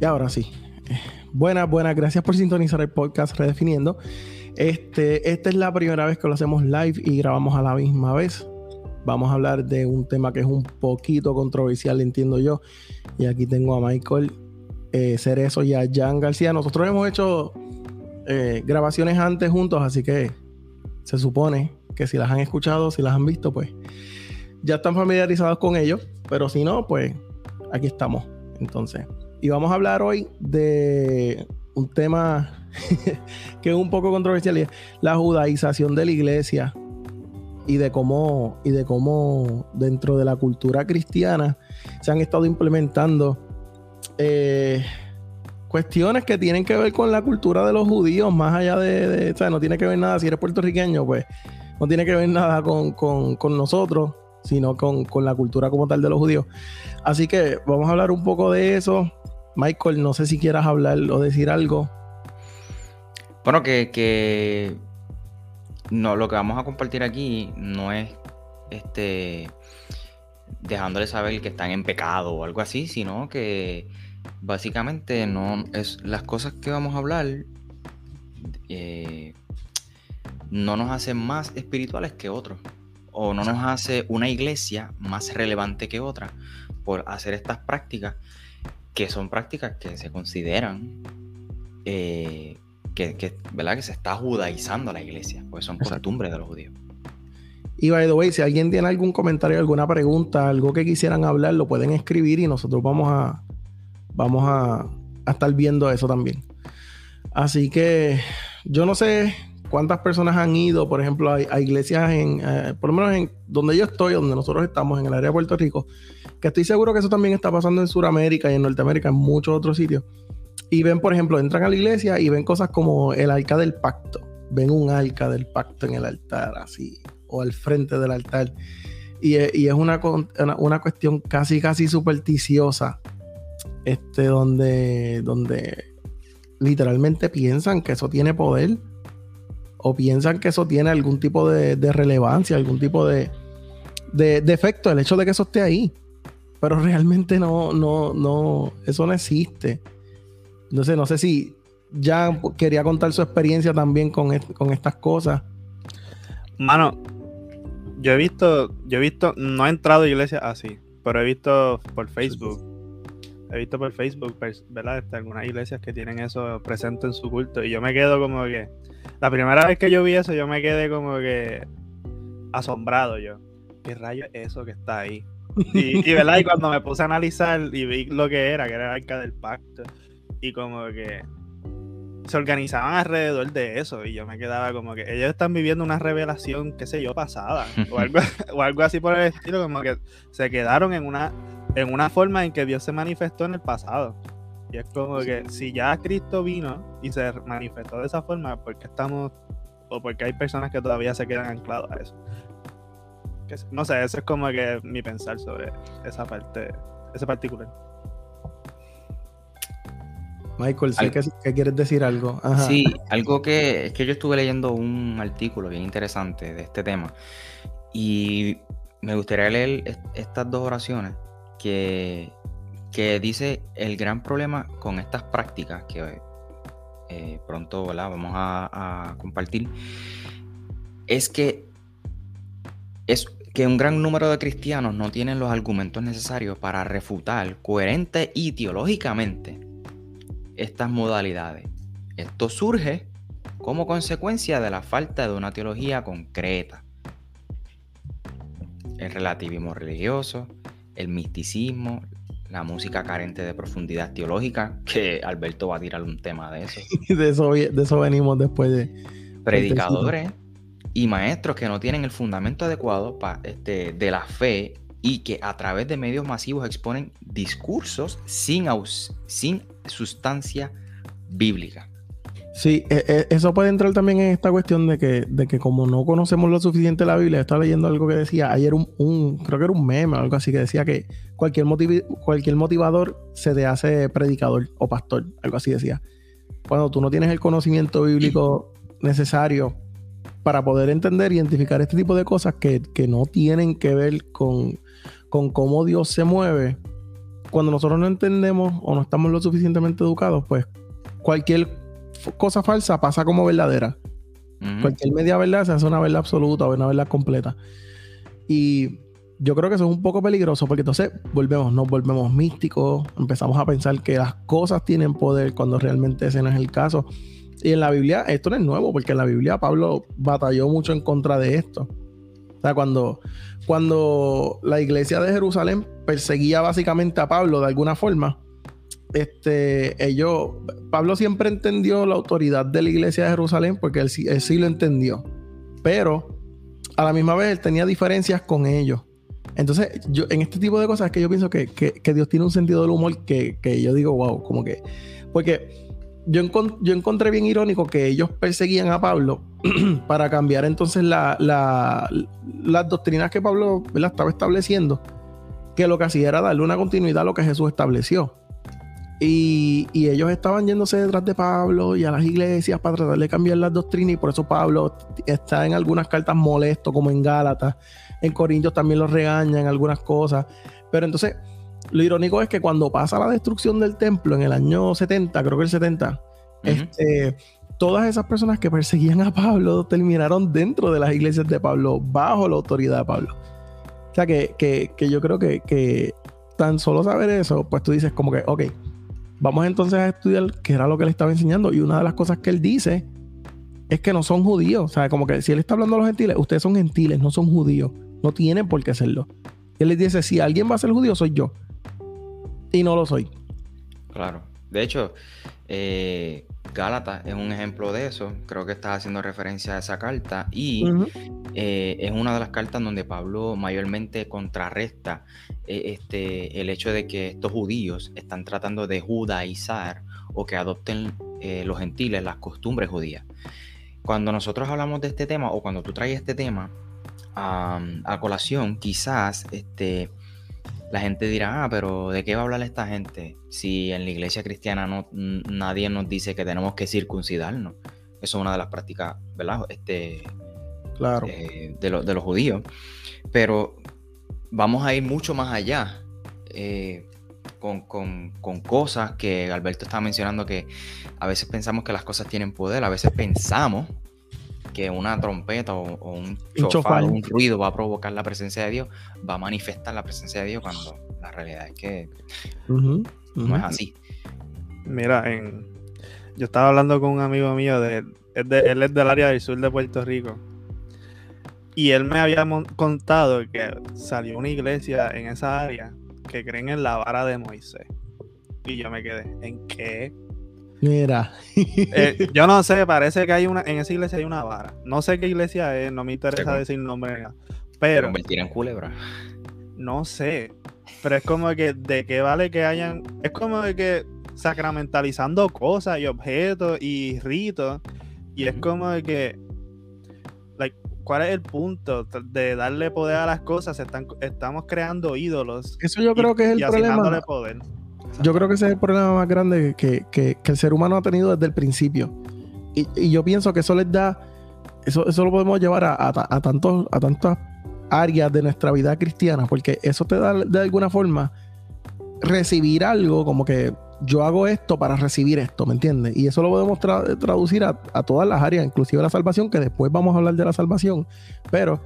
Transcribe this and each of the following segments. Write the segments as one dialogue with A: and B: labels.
A: Y ahora sí. Buenas, buenas. Gracias por sintonizar el podcast Redefiniendo. Este, esta es la primera vez que lo hacemos live y grabamos a la misma vez. Vamos a hablar de un tema que es un poquito controversial, entiendo yo. Y aquí tengo a Michael eh, Cerezo y a Jan García. Nosotros hemos hecho eh, grabaciones antes juntos, así que se supone que si las han escuchado, si las han visto, pues ya están familiarizados con ellos. Pero si no, pues aquí estamos. Entonces, y vamos a hablar hoy de un tema que es un poco controversial, la judaización de la iglesia y de cómo y de cómo dentro de la cultura cristiana se han estado implementando eh, cuestiones que tienen que ver con la cultura de los judíos, más allá de, o sea, no tiene que ver nada, si eres puertorriqueño, pues no tiene que ver nada con, con nosotros, sino con, con, la cultura como tal de los judíos. Así que vamos a hablar un poco de eso. Michael, no sé si quieras hablar o decir algo.
B: Bueno, que, no, lo que vamos a compartir aquí no es este dejándole saber que están en pecado o algo así, sino que básicamente no es las cosas que vamos a hablar eh, no nos hacen más espirituales que otros o no nos hace una iglesia más relevante que otra por hacer estas prácticas que son prácticas que se consideran eh, que, ¿verdad? que se está judaizando la iglesia, pues son costumbres de los judíos.
A: Y by the way, si alguien tiene algún comentario, alguna pregunta, algo que quisieran hablar, lo pueden escribir y nosotros vamos a vamos a, estar viendo eso también. Así que yo no sé cuántas personas han ido, por ejemplo, a, iglesias en, eh, por lo menos en donde yo estoy, donde nosotros estamos, en el área de Puerto Rico, que estoy seguro que eso también está pasando en Sudamérica y en Norteamérica, en muchos otros sitios y ven, por ejemplo, entran a la iglesia y ven cosas como el arca del pacto. Ven un arca del pacto en el altar, así, o al frente del altar. Y, es una, una, cuestión casi, casi supersticiosa, este, donde, donde literalmente piensan que eso tiene poder, o piensan que eso tiene algún tipo de, relevancia, algún tipo de, de, de, efecto, el hecho de que eso esté ahí. Pero realmente no, no, no, eso no existe. No sé, no sé si ya quería contar su experiencia también con, estas cosas.
C: Mano, yo he visto, yo he visto, no he entrado a iglesia así, pero he visto por Facebook. He visto por Facebook, ¿verdad? Este, algunas iglesias que tienen eso presente en su culto. Y yo me quedo como que. La primera vez que yo vi eso, yo me quedé como que asombrado yo. ¿Qué rayo es eso que está ahí? Y, ¿verdad? y cuando me puse a analizar y vi lo que era, que era el arca del pacto y como que se organizaban alrededor de eso y yo me quedaba como que ellos están viviendo una revelación, qué sé yo, pasada o algo así por el estilo, como que se quedaron en una, en una forma en que Dios se manifestó en el pasado. Y es como que si ya Cristo vino y se manifestó de esa forma, ¿por qué estamos o porque hay personas que todavía se quedan anclados a eso? no sé, eso es como que mi pensar sobre esa parte, ese particular.
A: Michael, sé que, quieres decir algo.
B: Sí, algo que es que yo estuve leyendo un artículo bien interesante de este tema y me gustaría leer estas dos oraciones que, dice el gran problema con estas prácticas que eh, pronto vamos a, a compartir es que es que un gran número de cristianos no tienen los argumentos necesarios para refutar coherente y teológicamente estas modalidades. Esto surge como consecuencia de la falta de una teología concreta. El relativismo religioso, el misticismo, la música carente de profundidad teológica, que Alberto va a tirar un tema de eso.
A: de, eso de eso venimos después de...
B: Predicadores y maestros que no tienen el fundamento adecuado este, de la fe y que a través de medios masivos exponen discursos sin, sin sustancia bíblica.
A: Sí, e, e, eso puede entrar también en esta cuestión de que, de que como no conocemos lo suficiente la Biblia, estaba leyendo algo que decía, ayer un, creo que era un meme o algo así, que decía que cualquier, cualquier motivador se te hace predicador o pastor, algo así decía. Cuando tú no tienes el conocimiento bíblico necesario para poder entender, identificar este tipo de cosas que, que no tienen que ver con, con cómo Dios se mueve, cuando nosotros no entendemos o no estamos lo suficientemente educados, pues cualquier cosa falsa pasa como verdadera. Cualquier media verdad se hace una verdad absoluta o una verdad completa. Y yo creo que eso es un poco peligroso porque entonces volvemos, nos volvemos místicos, empezamos a pensar que las cosas tienen poder cuando realmente ese no es el caso. Y en la Biblia, esto no es nuevo, porque en la Biblia Pablo batalló mucho en contra de esto. O sea, cuando, cuando la iglesia de Jerusalén perseguía básicamente a Pablo de alguna forma, este, ellos, Pablo siempre entendió la autoridad de la iglesia de Jerusalén porque él, sí lo entendió. Pero a la misma vez él tenía diferencias con ellos. Entonces, yo en este tipo de cosas que yo pienso que, Dios tiene un sentido del humor que, yo digo, wow, como que. Porque yo, encontré bien irónico que ellos perseguían a Pablo para cambiar entonces la, las doctrinas que Pablo estaba estableciendo, que lo que hacía era darle una continuidad a lo que Jesús estableció. Y, y, ellos estaban yéndose detrás de Pablo y a las iglesias para tratar de cambiar las doctrinas y por eso Pablo está en algunas cartas molesto como en Gálatas en Corintios también los regañan en algunas cosas. Pero entonces, lo irónico es que cuando pasa la destrucción del templo en el año 70, creo que el 70, este, todas esas personas que perseguían a Pablo terminaron dentro de las iglesias de Pablo, bajo la autoridad de Pablo. O sea que, que, yo creo que, que, tan solo saber eso, pues tú dices como que, ok, vamos entonces a estudiar qué era lo que él estaba enseñando. Y una de las cosas que él dice es que no son judíos. O sea, como que si él está hablando a los gentiles, ustedes son gentiles, no son judíos. No tienen por qué hacerlo. Él les dice, si alguien va a ser judío, soy yo. Y no lo soy.
B: Claro. De hecho, eh, Gálatas es un ejemplo de eso. Creo que estás haciendo referencia a esa carta. Y eh, es una de las cartas donde Pablo mayormente contrarresta eh, este, el hecho de que estos judíos están tratando de judaizar o que adopten los gentiles las costumbres judías. Cuando nosotros hablamos de este tema o cuando tú traes este tema, a, colación, quizás este, la gente dirá, ah, pero ¿de qué va a hablar esta gente? Si en la iglesia cristiana no, nadie nos dice que tenemos que circuncidarnos. Eso es una de las prácticas, ¿verdad? Este,
A: claro.
B: Eh, de, de, los judíos. Pero vamos a ir mucho más allá. Eh, con, con, con, cosas que Alberto estaba mencionando que a veces pensamos que las cosas tienen poder, a veces pensamos que una trompeta o, un chofar, un ruido va a provocar la presencia de Dios, va a manifestar la presencia de Dios cuando la realidad es que no es así.
C: Mira, en, yo estaba hablando con un amigo mío, de, él es del área del sur de Puerto Rico, y él me había contado que salió una iglesia en esa área que creen en la vara de Moisés. Y yo me quedé, ¿en qué?
A: Mira.
C: Eh, yo no sé, parece que hay una, en esa iglesia hay una vara. No sé qué iglesia es, no me interesa decir nombre. Pero.
B: Convertir en culebra.
C: No sé. Pero es como que, ¿de qué vale que hayan. Es como de que sacramentalizando cosas y objetos y ritos. Y es como de que. Like, ¿Cuál es el punto de darle poder a las cosas? Están, estamos creando ídolos.
A: Eso yo creo que es el problema.
C: poder.
A: Yo creo que ese es el problema más grande que, el ser humano ha tenido desde el principio. Y, yo pienso que eso les da, eso, eso lo podemos llevar a, tantos, a tantas áreas de nuestra vida cristiana, porque eso te da de alguna forma recibir algo como que yo hago esto para recibir esto, ¿me entiendes? Y eso lo podemos traducir a, todas las áreas, inclusive la salvación, que después vamos a hablar de la salvación. Pero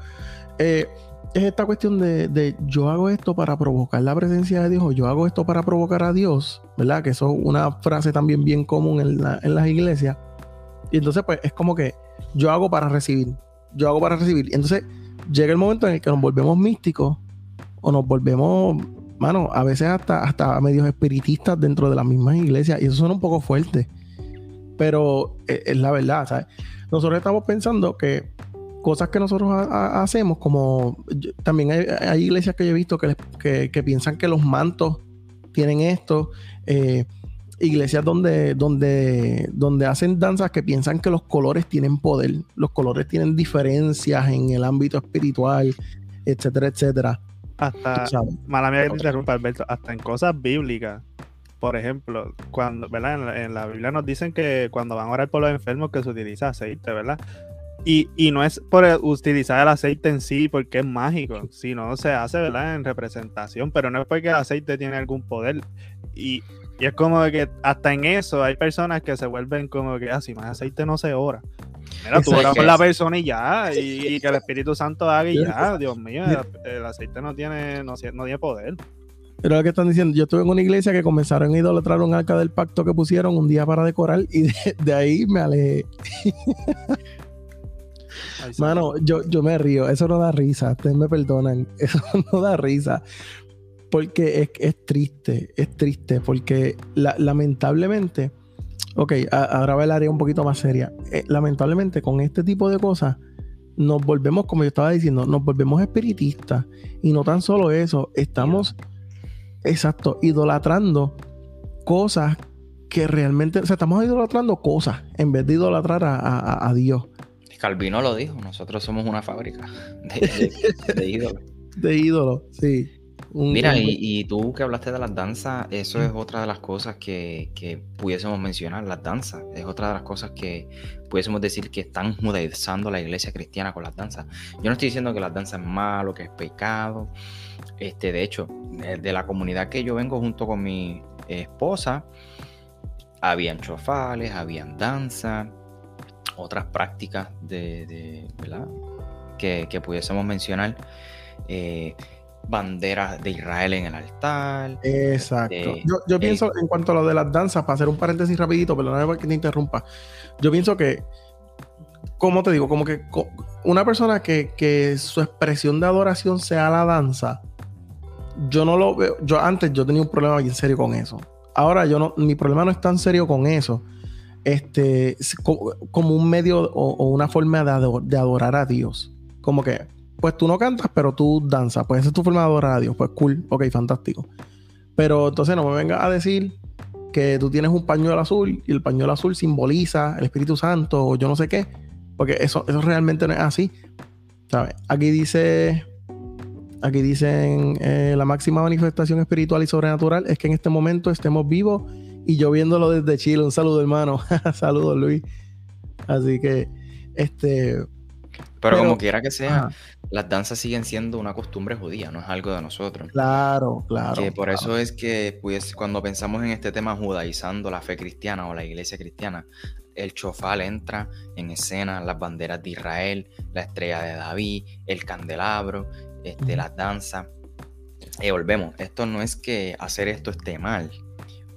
A: eh, es esta cuestión de, yo hago esto para provocar la presencia de Dios o yo hago esto para provocar a Dios, ¿verdad? Que eso es una frase también bien común en, las iglesias. Y entonces, pues es como que yo hago para recibir, yo hago para recibir. Y entonces llega el momento en el que nos volvemos místicos o nos volvemos, mano, a veces hasta, hasta medios espiritistas dentro de las mismas iglesias. Y eso suena un poco fuerte, pero es, es la verdad, ¿sabes? Nosotros estamos pensando que cosas que nosotros hacemos, como también hay, iglesias que yo he visto que, piensan que los mantos tienen esto, eh, iglesias donde, donde, donde hacen danzas que piensan que los colores tienen poder, los colores tienen diferencias en el ámbito espiritual, etcétera, etcétera.
C: Hasta, mala mía que te interrumpa, Alberto, hasta en cosas bíblicas. Por ejemplo, cuando, ¿verdad? En la, en la Biblia nos dicen que cuando van a orar por los enfermos que se utiliza aceite, ¿verdad? Y, no es por utilizar el aceite en sí porque es mágico, sino se hace ¿verdad? en representación, pero no es porque el aceite tiene algún poder. Y, es como que hasta en eso hay personas que se vuelven como que, ah, si más aceite no se ora. Mira, tú oras por la persona y ya, y, que el Espíritu Santo haga y ya, Dios mío, el, aceite no tiene, no, no tiene poder.
A: Pero lo que están diciendo, yo estuve en una iglesia que comenzaron a idolatrar un arca del pacto que pusieron un día para decorar y de, ahí me alejé. Mano, yo, yo me río, eso no da risa, ustedes me perdonan, eso no da risa. Porque es, es triste, es triste, porque lamentablemente, ok, ahora va el área un poquito más seria. Eh, lamentablemente, con este tipo de cosas, nos volvemos, como yo estaba diciendo, nos volvemos espiritistas. Y no tan solo eso, estamos Exacto, idolatrando cosas que realmente, o sea, estamos idolatrando cosas en vez de idolatrar a, Dios.
B: Calvino lo dijo, nosotros somos una fábrica de, ídolos.
A: de ídolos, sí.
B: Mira, y, tú que hablaste de las danzas, eso es otra de las cosas que, que, pudiésemos mencionar, las danzas. Es otra de las cosas que pudiésemos decir que están judaizando la iglesia cristiana con las danzas. Yo no estoy diciendo que las danzas es malo, que es pecado. Este, de hecho, de la comunidad que yo vengo junto con mi esposa, habían chofales, habían danza, otras prácticas de, ¿verdad? Que, que, pudiésemos mencionar. Eh, banderas de Israel en el altar.
A: Exacto. Este, yo, pienso en cuanto a lo de las danzas, para hacer un paréntesis rapidito, perdóname que te interrumpa. Yo pienso que, como te digo, como que una persona que, que, su expresión de adoración sea la danza, yo no lo veo. Yo antes yo tenía un problema bien serio con eso. Ahora yo no, mi problema no es tan serio con eso. Este, como, un medio o, una forma de, adorar a Dios. Como que, pues tú no cantas, pero tú danzas. Pues esa es tu forma de adorar a Dios. Pues cool, ok, fantástico. Pero entonces no me vengas a decir que tú tienes un pañuelo azul y el pañuelo azul simboliza el Espíritu Santo o yo no sé qué. Porque eso, eso realmente no es así. ¿Sabes? Aquí dice Aquí dicen, eh, la máxima manifestación espiritual y sobrenatural es que en este momento estemos vivos y yo viéndolo desde Chile. Un saludo, hermano. Saludos, Luis. Así que, este...
B: Pero, como quiera que sea, las danzas siguen siendo una costumbre judía, no es algo de nosotros.
A: Claro, claro.
B: Que por eso es que, pues, cuando pensamos en este tema judaizando la fe cristiana o la iglesia cristiana, el chofal entra en escena, las banderas de Israel, la estrella de David, el candelabro, este, las danzas. Y volvemos, esto no es que hacer esto esté mal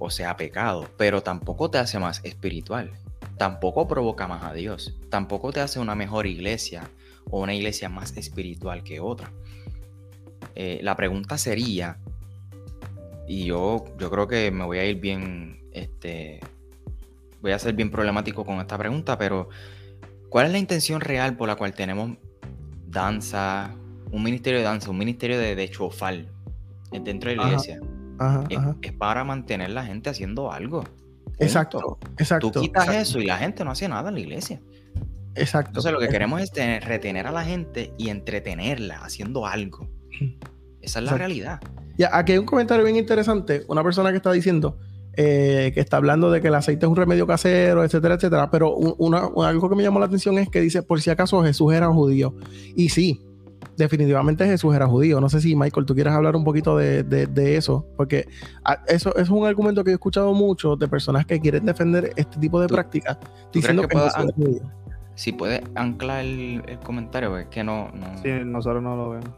B: o sea pecado, pero tampoco te hace más espiritual, tampoco provoca más a Dios, tampoco te hace una mejor iglesia o una iglesia más espiritual que otra. Eh, la pregunta sería, y yo, yo creo que me voy a ir bien, este, voy a ser bien problemático con esta pregunta, pero ¿cuál es la intención real por la cual tenemos danza, un ministerio de danza, un ministerio de, de chofal dentro de la iglesia. Es, para mantener la gente haciendo algo.
A: Exacto, exacto.
B: Tú quitas eso y la gente no hace nada en la iglesia.
A: Exacto.
B: Entonces lo que queremos es retener a la gente y entretenerla haciendo algo. Esa es la realidad.
A: Ya, aquí hay un comentario bien interesante. Una persona que está diciendo eh, que está hablando de que el aceite es un remedio casero, etcétera, etcétera. Pero algo que me llamó la atención es que dice, por si acaso Jesús era judío. Y sí, definitivamente Jesús era judío. No sé si, Michael, tú quieres hablar un poquito de, eso, porque ah, eso, es un argumento que he escuchado mucho de personas que quieren defender este tipo de prácticas, diciendo que, Jesús
B: es judío. Si puedes anclar el, comentario, es que no,
C: Sí, nosotros no lo vemos.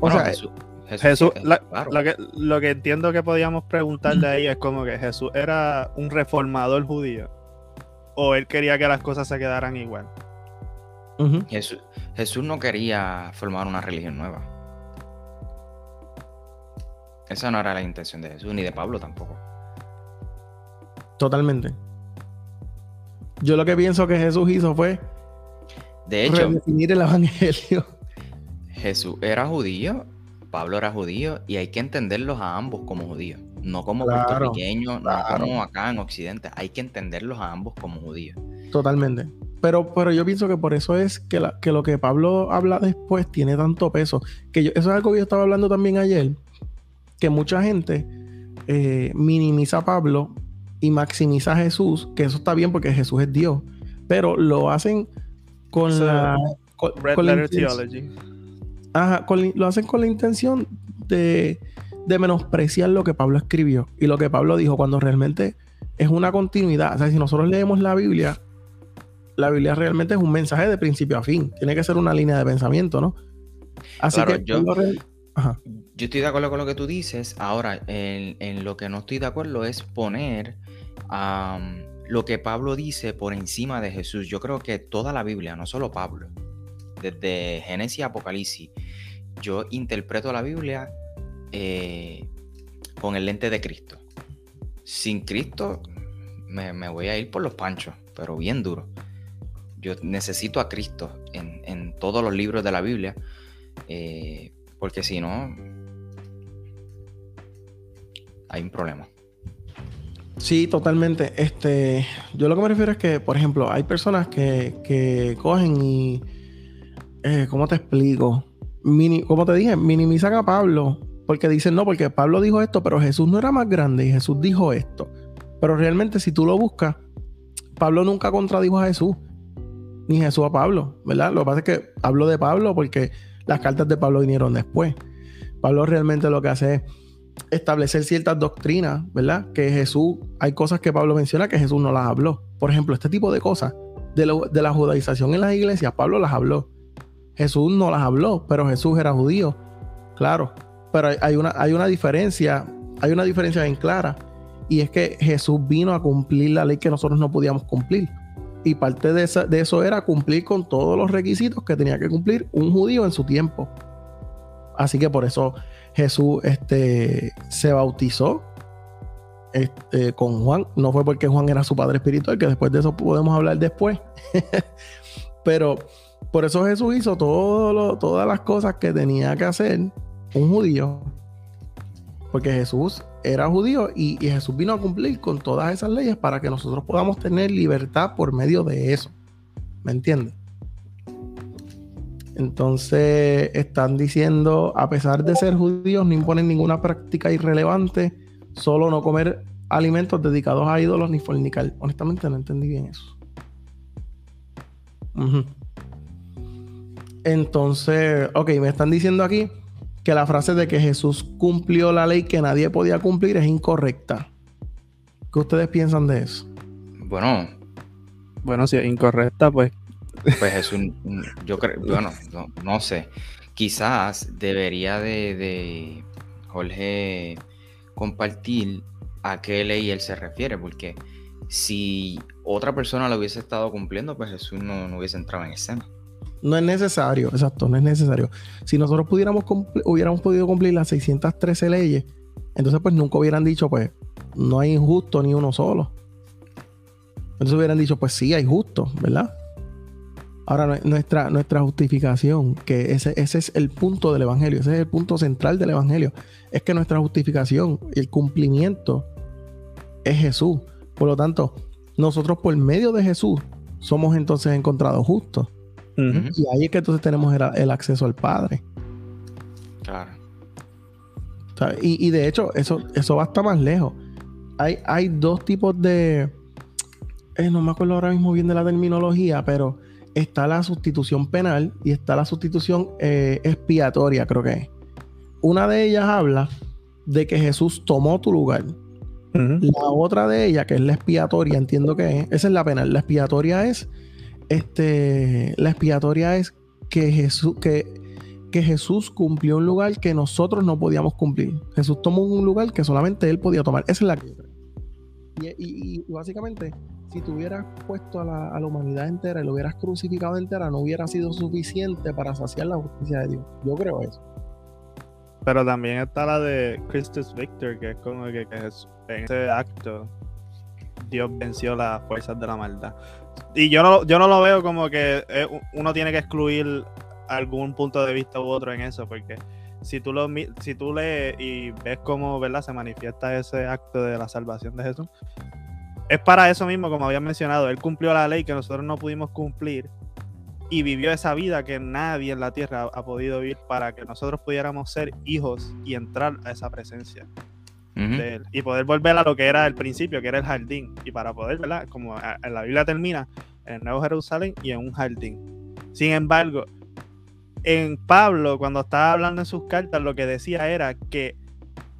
C: O sea, Jesús, lo, que, lo que entiendo que podíamos preguntarle ahí es como que Jesús era un reformador judío o él quería que las cosas se quedaran igual.
B: Jesús, no quería formar una religión nueva. Esa no era la intención de Jesús, ni de Pablo tampoco.
A: Totalmente. Yo lo que pienso que Jesús hizo fue
B: de hecho,
A: redefinir el evangelio.
B: Jesús era judío, Pablo era judío, y hay que entenderlos a ambos como judíos, no como puertorriqueños, no como acá en Occidente. Hay que entenderlos a ambos como judíos.
A: Totalmente. Pero, pero yo pienso que por eso es que, que lo que Pablo habla después tiene tanto peso. Que eso es algo que yo estaba hablando también ayer. Que mucha gente eh, minimiza a Pablo y maximiza a Jesús. Que eso está bien porque Jesús es Dios. pero lo hacen con
C: So,
A: la... Con,
C: Red
A: con la
C: Letter Theology.
A: Ajá, con la- lo hacen con la intención de, de menospreciar lo que Pablo escribió y lo que Pablo dijo cuando realmente es una continuidad. O sea, si nosotros leemos la Biblia, la Biblia realmente es un mensaje de principio a fin. Tiene que ser una línea de pensamiento, ¿no? Así
B: Claro,
A: que
B: yo-
A: Ajá.
B: Estoy de acuerdo con lo que tú dices. Ahora, en, en lo que no estoy de acuerdo es poner lo que Pablo dice por encima de Jesús. Yo creo que toda la Biblia, no solo Pablo, desde Génesis a Apocalipsis, yo interpreto la Biblia eh, con el lente de Cristo. Sin Cristo me, voy a ir por los panchos, pero bien duro. Yo necesito a Cristo en, en todos los libros de la Biblia. eh, porque si no, hay un problema.
A: Sí, totalmente. Este, yo lo que me refiero es que, por ejemplo, hay personas que, que cogen y, eh, ¿cómo te explico? Mini, como te dije, minimizan a Pablo porque dicen, no, porque Pablo dijo esto, pero Jesús no era más grande y Jesús dijo esto. Pero realmente, si tú lo buscas, Pablo nunca contradijo a Jesús, ni Jesús a Pablo, ¿verdad? Lo que pasa es que hablo de Pablo porque las cartas de Pablo vinieron después. Pablo realmente lo que hace es establecer ciertas doctrinas, ¿verdad? Que Jesús, hay cosas que Pablo menciona que Jesús no las habló. Por ejemplo, este tipo de cosas de, de la judaización en las iglesias, Pablo las habló. Jesús no las habló, pero Jesús era judío, claro. Pero hay, una, hay una diferencia, hay una diferencia bien clara. Y es que Jesús vino a cumplir la ley que nosotros no podíamos cumplir. Y parte de, esa- de eso era cumplir con todos los requisitos que tenía que cumplir un judío en su tiempo. Así que por eso Jesús este, se bautizó este, con Juan. No fue porque Juan era su padre espiritual, que después de eso podemos hablar después. Pero por eso Jesús hizo todo todas las cosas que tenía que hacer un judío. Porque Jesús era judío y, Jesús vino a cumplir con todas esas leyes para que nosotros podamos tener libertad por medio de eso. ¿Me entiendes? Entonces están diciendo, a pesar de ser judíos, no imponen ninguna práctica irrelevante, solo no comer alimentos dedicados a ídolos ni fornicar. Honestamente no entendí bien eso. Entonces, ok, me están diciendo aquí que la frase de que Jesús cumplió la ley que nadie podía cumplir es incorrecta. ¿Qué ustedes piensan de eso?
B: Bueno,
C: Bueno, si es incorrecta, pues
B: pues Jesús, yo creo, bueno, no, no sé. Quizás debería de, de Jorge compartir a qué ley él se refiere, porque si otra persona lo hubiese estado cumpliendo, pues Jesús no, no hubiese entrado en escena.
A: No es necesario, exacto, no es necesario. Si nosotros pudiéramos hubiéramos podido cumplir las 613 leyes, entonces pues nunca hubieran dicho, pues, no hay injusto ni uno solo. Entonces hubieran dicho, pues sí, hay justo, ¿verdad? Ahora, nue- nuestra, nuestra justificación, que ese, ese es el punto del Evangelio, ese es el punto central del Evangelio, es que nuestra justificación, el cumplimiento, es Jesús. Por lo tanto, nosotros por medio de Jesús somos entonces encontrados justos. Y ahí es que entonces tenemos el, el acceso al Padre.
B: Claro.
A: Y, y de hecho, eso, eso va hasta más lejos. Hay, hay dos tipos de. eh, no me acuerdo ahora mismo bien de la terminología, pero está la sustitución penal y está la sustitución eh, expiatoria, creo que es. Una de ellas habla de que Jesús tomó tu lugar. La otra de ella, que es la expiatoria, entiendo que es. Esa es la penal. La expiatoria es. Este. La expiatoria es que Jesús. Que, que Jesús cumplió un lugar que nosotros no podíamos cumplir. Jesús tomó un lugar que solamente él podía tomar. Esa es la que. Y, y- y básicamente, si tú hubieras puesto a la, a la humanidad entera y lo hubieras crucificado entera, no hubiera sido suficiente para saciar la justicia de Dios. Yo creo eso.
C: Pero también está la de Christus Victor, que es como que, en ese acto Dios venció las fuerzas de la maldad. Y yo no, yo no lo veo como que eh, uno tiene que excluir algún punto de vista u otro en eso, porque si tú, lo, si tú lees y ves cómo ¿verdad? se manifiesta ese acto de la salvación de Jesús, es para eso mismo, como había mencionado, Él cumplió la ley que nosotros no pudimos cumplir y vivió esa vida que nadie en la tierra ha podido vivir para que nosotros pudiéramos ser hijos y entrar a esa presencia De y poder volver a lo que era el principio, que era el jardín. Y para poder, ¿verdad? Como a- en la Biblia termina, en Nuevo Jerusalén y en un jardín. Sin embargo, en Pablo, cuando estaba hablando en sus cartas, lo que decía era que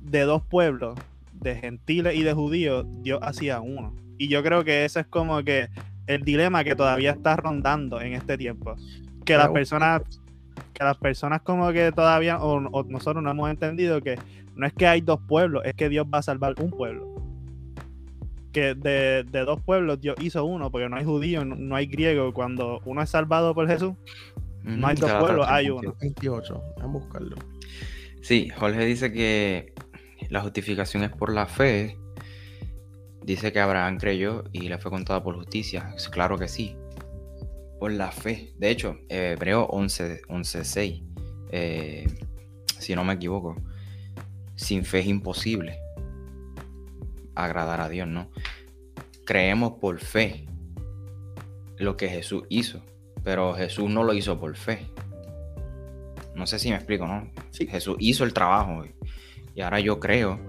C: de dos pueblos, de gentiles y de judíos, Dios hacía uno. Y yo creo que ese es como que el dilema que todavía está rondando en este tiempo. Que las personas, que las personas como que todavía, o, nosotros no hemos entendido que no es que hay dos pueblos, es que Dios va a salvar un pueblo. Que de, dos pueblos Dios hizo uno, porque no hay judío, no, hay griego. Cuando uno es salvado por Jesús, no hay dos pueblos, hay uno.
A: 28, a buscarlo.
B: Sí, Jorge dice que la justificación es por la fe. Dice que Abraham creyó y le fue contada por justicia. Claro que sí. Por la fe. De hecho, Hebreo 11, 11 si no me equivoco. Sin fe es imposible agradar a Dios, ¿no? Creemos por fe lo que Jesús hizo, pero Jesús no lo hizo por fe. No sé si me explico, ¿no? Jesús hizo el trabajo y ahora yo creo,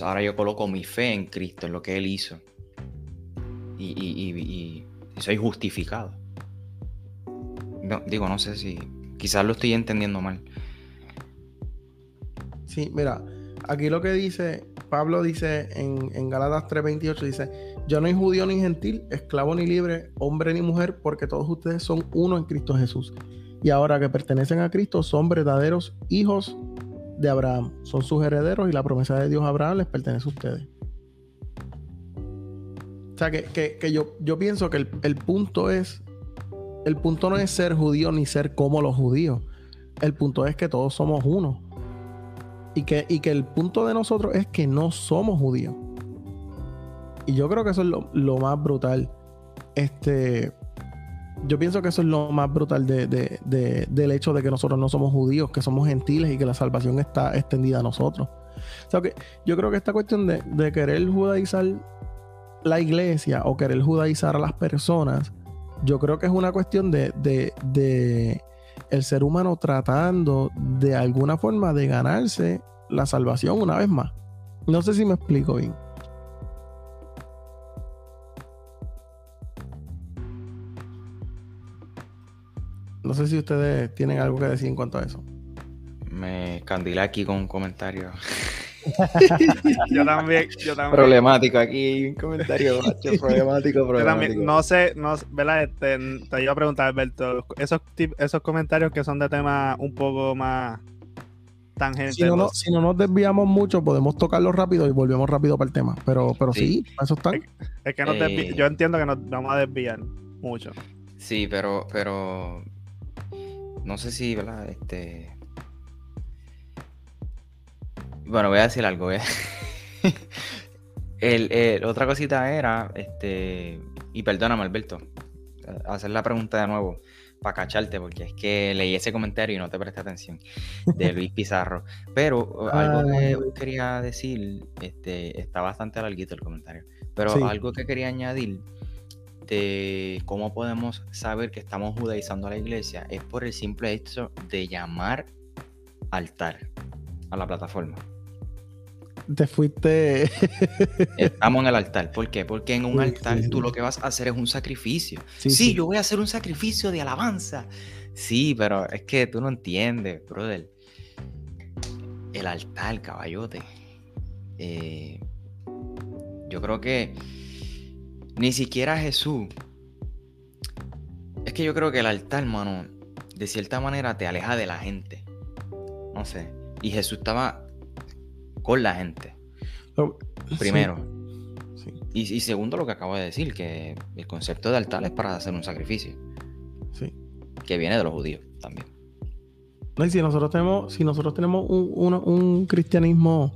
B: ahora yo coloco mi fe en Cristo, en lo que Él hizo. Y, soy justificado. digo, no sé si quizás lo estoy entendiendo mal.
A: Sí, mira, aquí lo que dice, Pablo dice en, en Galatas 3:28, dice, yo no soy judío ni gentil, esclavo ni libre, hombre ni mujer, porque todos ustedes son uno en Cristo Jesús. Y ahora que pertenecen a Cristo, son verdaderos hijos de Abraham, son sus herederos y la promesa de Dios a Abraham les pertenece a ustedes. O sea, que, yo, yo, pienso que el, punto es, el punto no es ser judío ni ser como los judíos. El punto es que todos somos uno. Y que, y que el punto de nosotros es que no somos judíos. Y yo creo que eso es lo, más brutal. Este, yo pienso que eso es lo más brutal del hecho de que nosotros no somos judíos, que somos gentiles y que la salvación está extendida a nosotros. O sea, que yo creo que esta cuestión de, querer judaizar la iglesia o querer judaizar a las personas, yo creo que es una cuestión de, de el ser humano tratando de alguna forma de ganarse la salvación una vez más. No sé si me explico bien. No sé si ustedes tienen algo que decir en cuanto a eso.
B: Me candila aquí con un comentario.
C: yo también, yo también.
B: Problemático aquí, un comentario problemático, problemático.
C: no sé, no, ¿verdad? Este, te iba a preguntar, Alberto, esos, esos comentarios que son de temas un poco más tangentes.
A: Si no, si no nos desviamos mucho, podemos tocarlo rápido y volvemos rápido para el tema. Pero, pero sí, eso está.
C: Es, que eh, yo entiendo que nos vamos a desviar mucho.
B: Sí, pero, pero no sé si, ¿verdad? Este. Bueno, voy a decir algo. el, otra cosita era, este, y perdóname, Alberto, hacer la pregunta de nuevo para cacharte, porque es que leí ese comentario y no te presté atención, de Luis Pizarro. Pero algo que quería decir, este, está bastante larguito el comentario, pero algo que quería añadir de cómo podemos saber que estamos judaizando a la iglesia es por el simple hecho de llamar altar a la plataforma.
A: Te fuiste.
B: Estamos en el altar. ¿Por qué? Porque en un altar tú lo que vas a hacer es un sacrificio. Sí, yo voy a hacer un sacrificio de alabanza. Sí, pero es que tú no entiendes, brother. El altar, caballote. Eh, yo creo que ni siquiera Jesús. Es que yo creo que el altar, hermano, de cierta manera te aleja de la gente. No sé. Y Jesús estaba con la gente. Primero. Y, segundo, lo que acabo de decir, que el concepto de altar es para hacer un sacrificio.
A: Sí.
B: Que viene de los judíos también.
A: No, y si nosotros tenemos, si nosotros tenemos un, cristianismo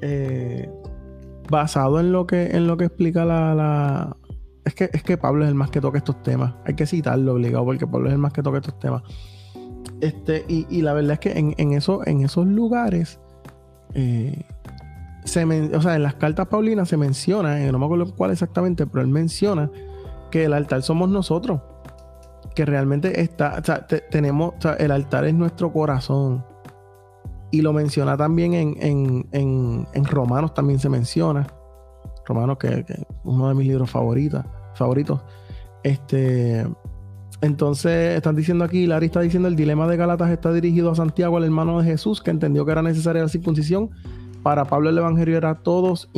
A: eh, basado en lo que, en lo que explica la, Es, que, es que Pablo es el más que toca estos temas. Hay que citarlo obligado porque Pablo es el más que toca estos temas. Este, y, la verdad es que en, en, eso, en esos lugares, eh, se o sea, en las cartas paulinas se menciona, eh, no me acuerdo cuál exactamente, pero él menciona que el altar somos nosotros. Que realmente está, o sea, tenemos, o sea, el altar es nuestro corazón. Y lo menciona también en, Romanos, también se menciona. Romanos, que, es uno de mis libros favoritos. favoritos. Este, entonces, están diciendo aquí, Larry está diciendo, el dilema de Galatas está dirigido a Santiago, el hermano de Jesús, que entendió que era necesaria la circuncisión. Para Pablo el Evangelio era todos,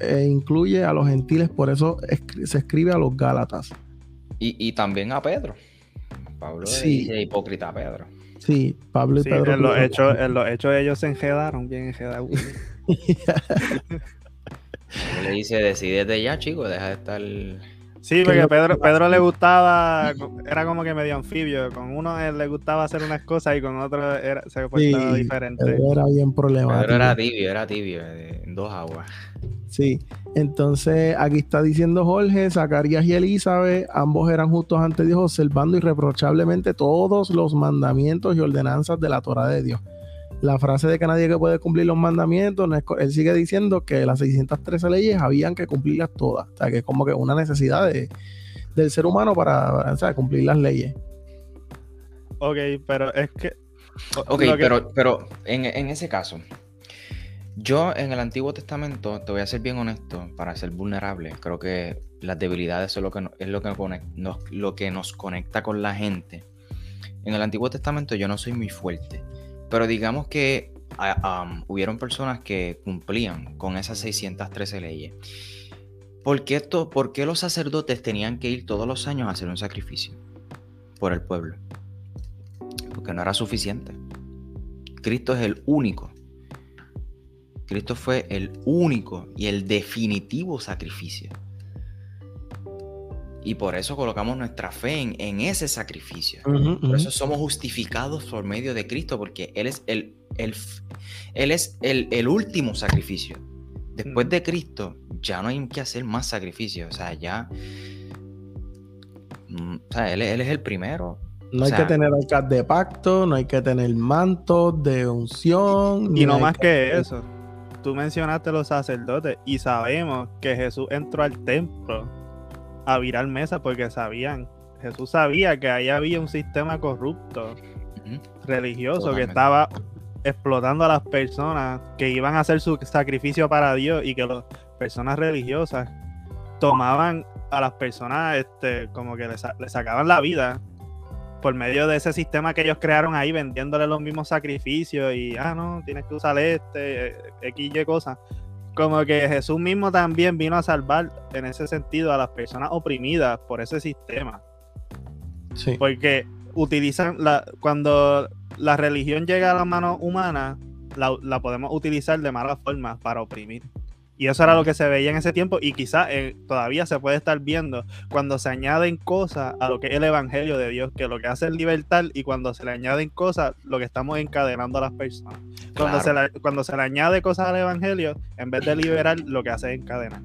A: e incluye a los gentiles, por eso se escribe a los Gálatas.
B: Y, también a Pedro. Pablo sí. es hipócrita a Pedro.
A: Sí, Pablo y Pedro.
C: En los, hechos, en los hechos ellos se enjedaron bien enjedados.
B: le dice, decidete ya, chico, deja de estar
C: Sí, porque Pedro, Pedro le gustaba, era como que medio anfibio. Con uno él le gustaba hacer unas cosas y con otro era, se portaba diferente.
A: Pedro era bien problemático.
B: Pedro era tibio, era tibio, en dos aguas.
A: Sí, entonces aquí está diciendo Jorge, Zacarías y Elizabeth, ambos eran justos ante Dios, observando irreprochablemente todos los mandamientos y ordenanzas de la Torah de Dios la frase de que nadie que puede cumplir los mandamientos, él sigue diciendo que las 613 leyes habían que cumplirlas todas. O sea, que es como que una necesidad del ser humano para, cumplir las leyes.
C: Ok, pero es que...
B: Ok, pero, pero en, ese caso, yo en el Antiguo Testamento, te voy a ser bien honesto, para ser vulnerable, creo que las debilidades son lo que, es lo que, lo que nos conecta con la gente. En el Antiguo Testamento yo no soy muy fuerte. Pero digamos que ah, hubieron personas que cumplían con esas 613 leyes. ¿Por esto, ¿Por qué los sacerdotes tenían que ir todos los años a hacer un sacrificio por el pueblo? Porque no era suficiente. Cristo es el único. Cristo fue el único y el definitivo sacrificio. Y por eso colocamos nuestra fe en, ese sacrificio. por eso somos justificados por medio de Cristo, porque Él es el, el él es el, último sacrificio. Después de Cristo, ya no hay que hacer más sacrificios. O sea, ya. Mm, o sea, él, es el primero.
A: No hay que tener arcas de pacto, no hay que tener manto de unción.
C: Y no más que eso. Tú mencionaste los sacerdotes y sabemos que Jesús entró al templo a virar mesa porque sabían, Jesús sabía que ahí había un sistema corrupto religioso que estaba explotando a las personas que iban a hacer su sacrificio para Dios y que las personas religiosas tomaban a las personas este, como que les, sacaban la vida por medio de ese sistema que ellos crearon ahí vendiéndole los mismos sacrificios y ah no, tienes que usar este, X y cosas como que Jesús mismo también vino a salvar en ese sentido a las personas oprimidas por ese sistema. Sí. Porque utilizan la, cuando la religión llega a la mano humana, la, la podemos utilizar de mala forma para oprimir. Y eso era lo que se veía en ese tiempo y quizás eh, todavía se puede estar viendo cuando se añaden cosas a lo que es el Evangelio de Dios, que lo que hace es libertad y cuando se le añaden cosas, lo que estamos encadenando a las personas. Cuando, se le, cuando se le añade cosas al Evangelio, en vez de liberar, lo que hace es encadenar.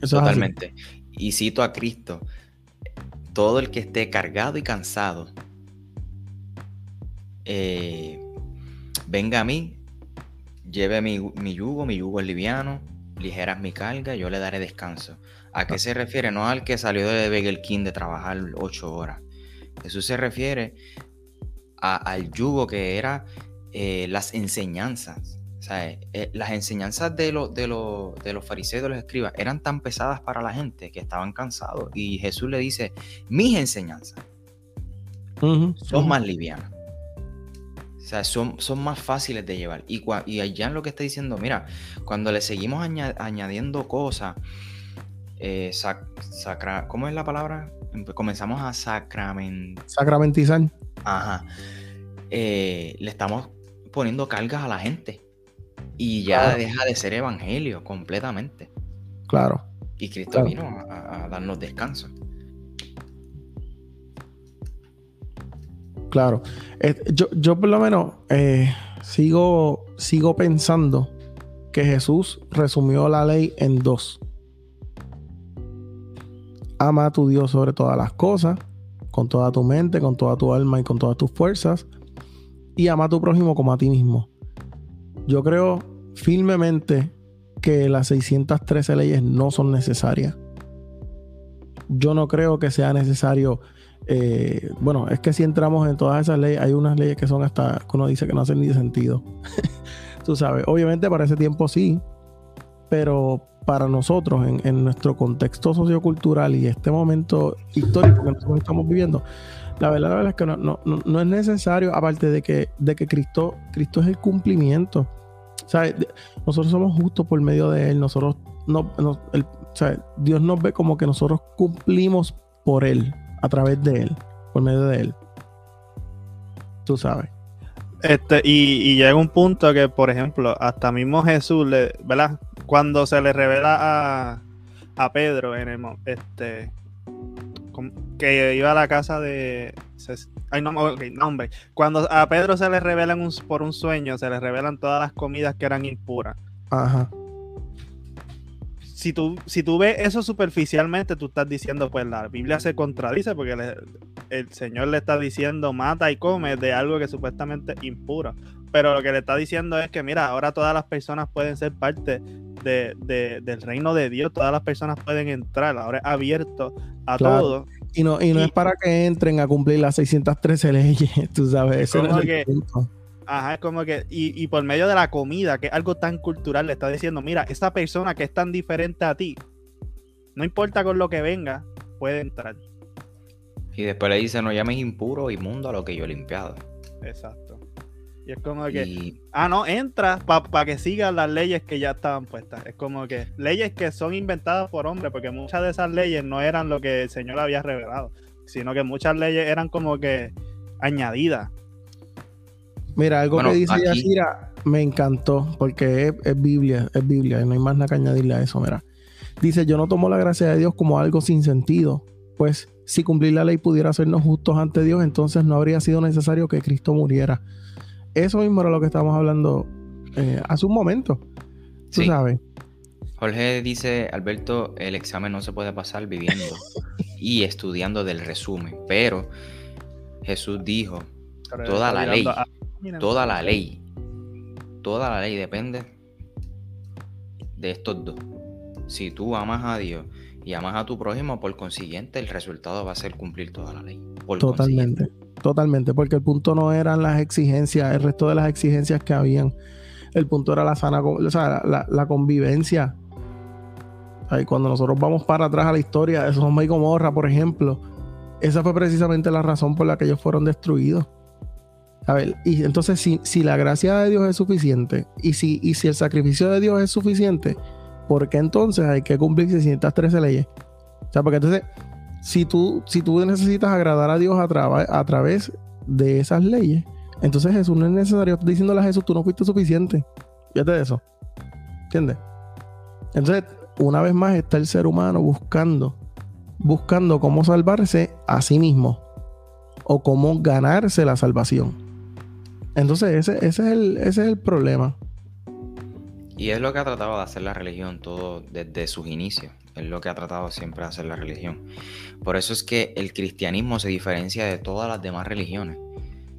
B: Totalmente. Y cito a Cristo, todo el que esté cargado y cansado, eh, venga a mí, lleve mi, mi yugo, mi yugo es liviano ligeras mi carga, yo le daré descanso. ¿A qué se refiere? No al que salió de Begel King de trabajar ocho horas. Eso se refiere al yugo que era eh, las enseñanzas. Eh, las enseñanzas de, de, de los fariseos, de los escribas, eran tan pesadas para la gente que estaban cansados. Y Jesús le dice, mis enseñanzas son más livianas. O sea, son, son más fáciles de llevar. Y, y allá en lo que está diciendo, mira, cuando le seguimos añadiendo cosas, eh, ¿cómo es la palabra? Comenzamos a sacrament...
A: sacramentizar.
B: Ajá. Eh, le estamos poniendo cargas a la gente. Y ya deja de ser evangelio completamente.
A: Claro.
B: Y Cristo vino a darnos descanso.
A: Claro. yo, yo por lo menos eh, sigo, sigo pensando que Jesús resumió la ley en dos. Ama a tu Dios sobre todas las cosas, con toda tu mente, con toda tu alma y con todas tus fuerzas. Y ama a tu prójimo como a ti mismo. Yo creo firmemente que las 613 leyes no son necesarias. Yo no creo que sea necesario eh, bueno, es que si entramos en todas esas leyes, hay unas leyes que son hasta, que uno dice que no hacen ni sentido. Tú sabes, obviamente para ese tiempo sí, pero para nosotros, en, nuestro contexto sociocultural y este momento histórico que nosotros estamos viviendo, la verdad, la verdad es que no, es necesario, aparte de que, de que Cristo, Cristo es el cumplimiento. Nosotros somos justos por medio de Él, nosotros no, Dios nos ve como que nosotros cumplimos por Él, a través de Él, por medio de Él. Tú sabes.
C: Este, y, llega un punto que, por ejemplo, hasta mismo Jesús, le, ¿verdad? Cuando se le revela a, Pedro en el este que iba a la casa de ay no, hombre cuando a Pedro se le revelan por un sueño se le revelan todas las comidas que eran impuras
A: ajá
C: si tú, si tú ves eso superficialmente, tú estás diciendo, pues la Biblia se contradice porque el Señor le está diciendo mata y come de algo que supuestamente es impuro. Pero lo que le está diciendo es que, mira, ahora todas las personas pueden ser parte de, del reino de Dios, todas las personas pueden entrar, ahora es abierto a todo.
A: Y no, y no es para que entren a cumplir las 613 leyes, tú sabes. Eso es
C: que, Ajá, es como que, y, por medio de la comida, que es algo tan cultural, le está diciendo, mira, esta persona que es tan diferente a ti, no importa con lo que venga, puede entrar.
B: Y después le dice, no llames impuro, inmundo a lo que yo he limpiado.
C: Exacto. Y es como que, ah, no, entra para que sigan las leyes que ya estaban puestas. Es como que leyes que son inventadas por hombres, porque muchas de esas leyes no eran lo que el Señor había revelado, sino que muchas leyes eran como que añadidas.
A: Mira, algo que dice Yasira me encantó, porque es, Biblia, es Biblia, y no hay más nada que añadirle a eso, mira. Dice, yo no tomo la gracia de Dios como algo sin sentido, pues si cumplir la ley pudiera hacernos justos ante Dios, entonces no habría sido necesario que Cristo muriera. Eso mismo era lo que estábamos hablando eh, hace un momento. Tú sabes.
B: Jorge dice, Alberto, el examen no se puede pasar viviendo y estudiando del resumen, pero Jesús dijo, toda la ley toda la ley, toda la ley depende de estos dos. Si tú amas a Dios y amas a tu prójimo, por consiguiente, el resultado va a ser cumplir toda la ley.
A: totalmente, totalmente, porque el punto no eran las exigencias, el resto de las exigencias que habían. El punto era la sana, o sea, la, convivencia. Ahí cuando nosotros vamos para atrás a la historia de Sodoma y Gomorra, por ejemplo, esa fue precisamente la razón por la que ellos fueron destruidos. A ver, y entonces si, si la gracia de Dios es suficiente y si, y si el sacrificio de Dios es suficiente, ¿por qué entonces hay que cumplir 613 leyes? O sea, porque entonces, si tú, si tú necesitas agradar a Dios a, a través de esas leyes, entonces Jesús no es necesario. Diciéndole a Jesús, tú no fuiste suficiente. Fíjate de eso. ¿Entiendes? Entonces, una vez más está el ser humano buscando, buscando cómo salvarse a sí mismo o cómo ganarse la salvación. Entonces, ese, es el, ese es el problema.
B: Y es lo que ha tratado de hacer la religión todo desde sus inicios. Es lo que ha tratado siempre de hacer la religión. Por eso es que el cristianismo se diferencia de todas las demás religiones.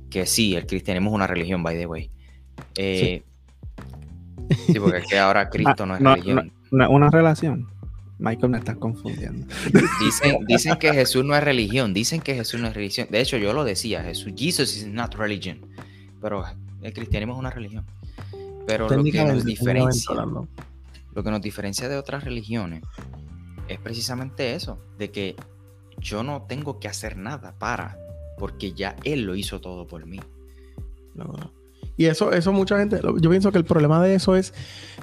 B: Que sí, el cristianismo es una religión, by the way. Eh, sí. porque es que ahora Cristo no es religión.
C: una relación. Michael, me estás confundiendo.
B: Dicen, dicen que Jesús no es religión. Dicen que Jesús no es religión. De hecho, yo lo decía. Jesús, Jesus is not religion pero el cristianismo es una religión. Pero lo que nos diferencia, lo que nos diferencia de otras religiones es precisamente eso, de que yo no tengo que hacer nada para, porque ya Él lo hizo todo por mí.
A: Y eso, eso mucha gente, yo pienso que el problema de eso es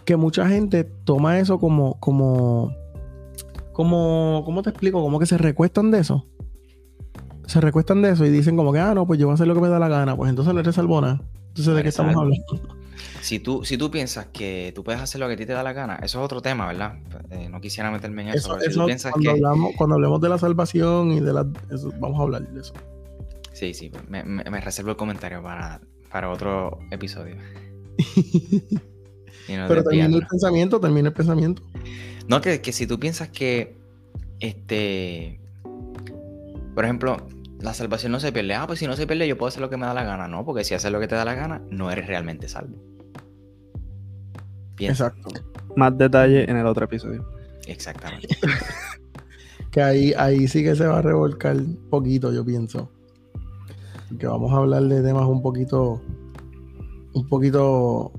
A: que mucha gente toma eso como, como, como, ¿cómo te explico? Como que se recuestan de eso se recuestan de eso y dicen como que, ah, no, pues yo voy a hacer lo que me da la gana, pues entonces no eres salvona. Entonces, ¿de qué estamos hablando?
B: Si tú, si tú piensas que tú puedes hacer lo que a ti te da la gana, eso es otro tema, ¿verdad? Eh, no quisiera meterme en eso.
A: eso, cuando, hablamos, cuando hablemos de la salvación y de la... vamos a hablar de eso.
B: Sí, sí, me, me, reservo el comentario para, para otro episodio.
A: Pero termina el pensamiento, termina el pensamiento.
B: No, que, que si tú piensas que, este, por ejemplo, la salvación no se pierde. Ah, pues si no se pierde, yo puedo hacer lo que me da la gana. No, porque si haces lo que te da la gana, no eres realmente salvo.
C: Exacto. Más detalle en el otro episodio.
B: Exactamente.
A: que ahí, ahí sí que se va a revolcar un poquito, yo pienso. Que vamos a hablar de temas un poquito. Un poquito.